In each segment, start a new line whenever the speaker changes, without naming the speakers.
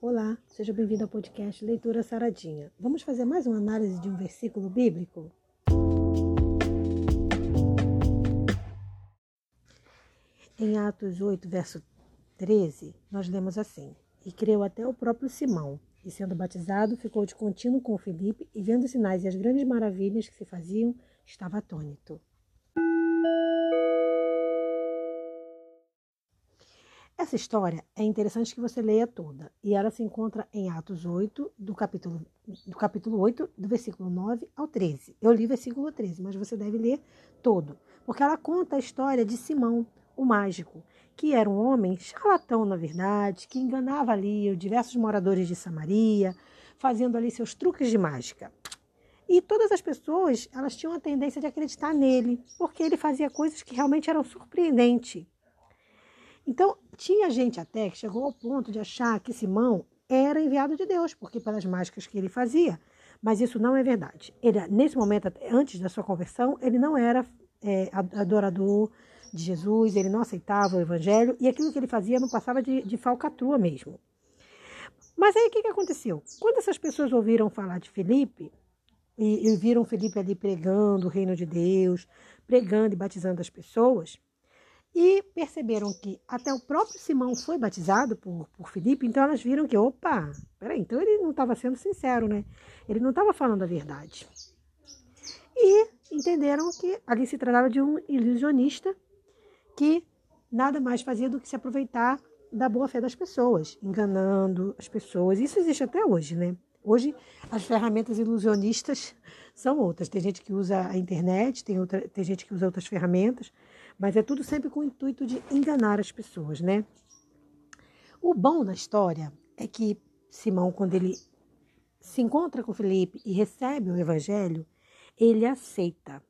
Olá, seja bem-vindo ao podcast Leitura Saradinha. Vamos fazer mais uma análise de um versículo bíblico? Em Atos 8, verso 13, nós lemos assim: E creu até o próprio Simão, e sendo batizado, ficou de contínuo com Felipe, e vendo os sinais e as grandes maravilhas que se faziam, estava atônito. Essa história é interessante que você leia toda, e ela se encontra em Atos 8, do capítulo, do capítulo 8, do versículo 9 ao 13. Eu li versículo 13, mas você deve ler todo, porque ela conta a história de Simão, o mágico, que era um homem charlatão, na verdade, que enganava ali diversos moradores de Samaria, fazendo ali seus truques de mágica. E todas as pessoas, elas tinham a tendência de acreditar nele, porque ele fazia coisas que realmente eram surpreendentes. Então, tinha gente até que chegou ao ponto de achar que Simão era enviado de Deus, porque pelas mágicas que ele fazia. Mas isso não é verdade. Ele, nesse momento, antes da sua conversão, ele não era é, adorador de Jesus, ele não aceitava o evangelho e aquilo que ele fazia não passava de, de falcatrua mesmo. Mas aí o que, que aconteceu? Quando essas pessoas ouviram falar de Felipe e, e viram Felipe ali pregando o reino de Deus, pregando e batizando as pessoas, e perceberam que até o próprio Simão foi batizado por, por Felipe, então elas viram que, opa, peraí, então ele não estava sendo sincero, né? Ele não estava falando a verdade. E entenderam que ali se tratava de um ilusionista que nada mais fazia do que se aproveitar da boa fé das pessoas, enganando as pessoas. Isso existe até hoje, né? Hoje as ferramentas ilusionistas são outras. Tem gente que usa a internet, tem, outra, tem gente que usa outras ferramentas, mas é tudo sempre com o intuito de enganar as pessoas, né? O bom da história é que Simão, quando ele se encontra com Felipe e recebe o evangelho, ele aceita.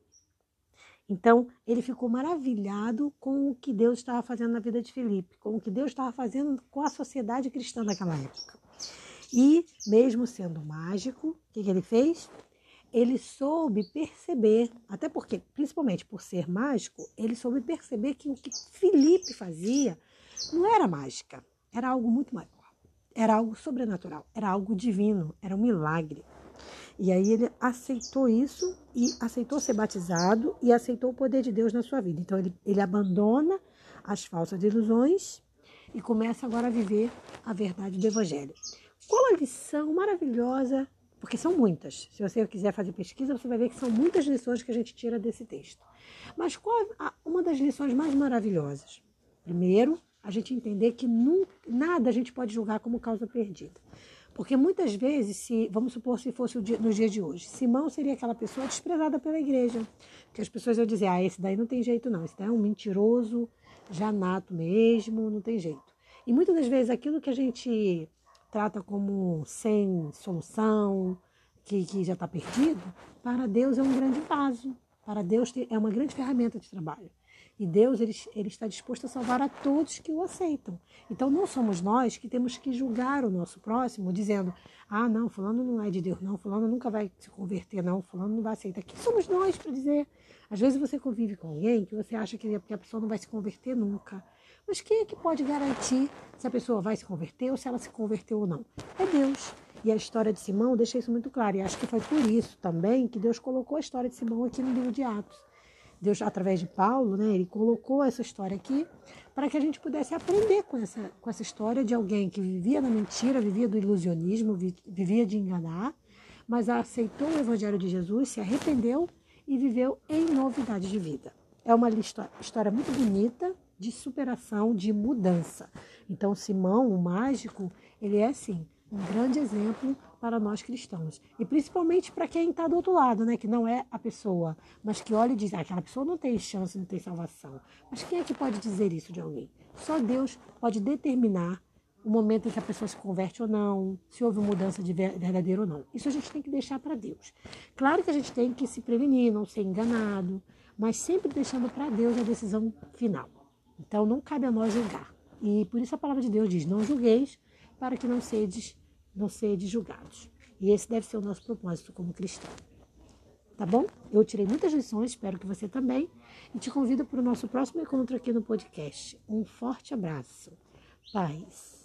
Então, ele ficou maravilhado com o que Deus estava fazendo na vida de Felipe, com o que Deus estava fazendo com a sociedade cristã naquela época. E, mesmo sendo mágico, o que, que ele fez? ele soube perceber, até porque, principalmente por ser mágico, ele soube perceber que o que Felipe fazia não era mágica, era algo muito maior, era algo sobrenatural, era algo divino, era um milagre. E aí ele aceitou isso e aceitou ser batizado e aceitou o poder de Deus na sua vida. Então ele, ele abandona as falsas ilusões e começa agora a viver a verdade do Evangelho. Qual a lição maravilhosa porque são muitas. Se você quiser fazer pesquisa, você vai ver que são muitas lições que a gente tira desse texto. Mas qual é uma das lições mais maravilhosas? Primeiro, a gente entender que nunca, nada a gente pode julgar como causa perdida. Porque muitas vezes, se vamos supor se fosse dia, nos dias de hoje, Simão seria aquela pessoa desprezada pela igreja. Que as pessoas iam dizer, ah, esse daí não tem jeito não, esse daí é um mentiroso, já nato mesmo, não tem jeito. E muitas das vezes aquilo que a gente trata como sem solução, que, que já está perdido, para Deus é um grande vaso. Para Deus é uma grande ferramenta de trabalho. E Deus ele, ele está disposto a salvar a todos que o aceitam. Então não somos nós que temos que julgar o nosso próximo, dizendo: ah, não, fulano não é de Deus, não, fulano nunca vai se converter, não, fulano não vai aceitar. Quem somos nós para dizer? Às vezes você convive com alguém que você acha que a pessoa não vai se converter nunca. Mas quem é que pode garantir se a pessoa vai se converter ou se ela se converteu ou não? É Deus. E a história de Simão deixa isso muito claro. E acho que foi por isso também que Deus colocou a história de Simão aqui no livro de Atos. Deus, através de Paulo, né, ele colocou essa história aqui para que a gente pudesse aprender com essa, com essa história de alguém que vivia na mentira, vivia do ilusionismo, vivia de enganar, mas aceitou o Evangelho de Jesus, se arrependeu e viveu em novidade de vida. É uma história muito bonita, de superação, de mudança. Então, Simão, o mágico, ele é assim um grande exemplo para nós cristãos. E principalmente para quem está do outro lado, né? Que não é a pessoa, mas que olha e diz, ah, aquela pessoa não tem chance, não tem salvação. Mas quem é que pode dizer isso de alguém? Só Deus pode determinar o momento em que a pessoa se converte ou não, se houve mudança de verdadeiro ou não. Isso a gente tem que deixar para Deus. Claro que a gente tem que se prevenir, não ser enganado, mas sempre deixando para Deus a decisão final. Então não cabe a nós julgar. E por isso a palavra de Deus diz: não julgueis para que não sedes, não sedes julgados. E esse deve ser o nosso propósito como cristão. Tá bom? Eu tirei muitas lições, espero que você também. E te convido para o nosso próximo encontro aqui no podcast. Um forte abraço. Paz.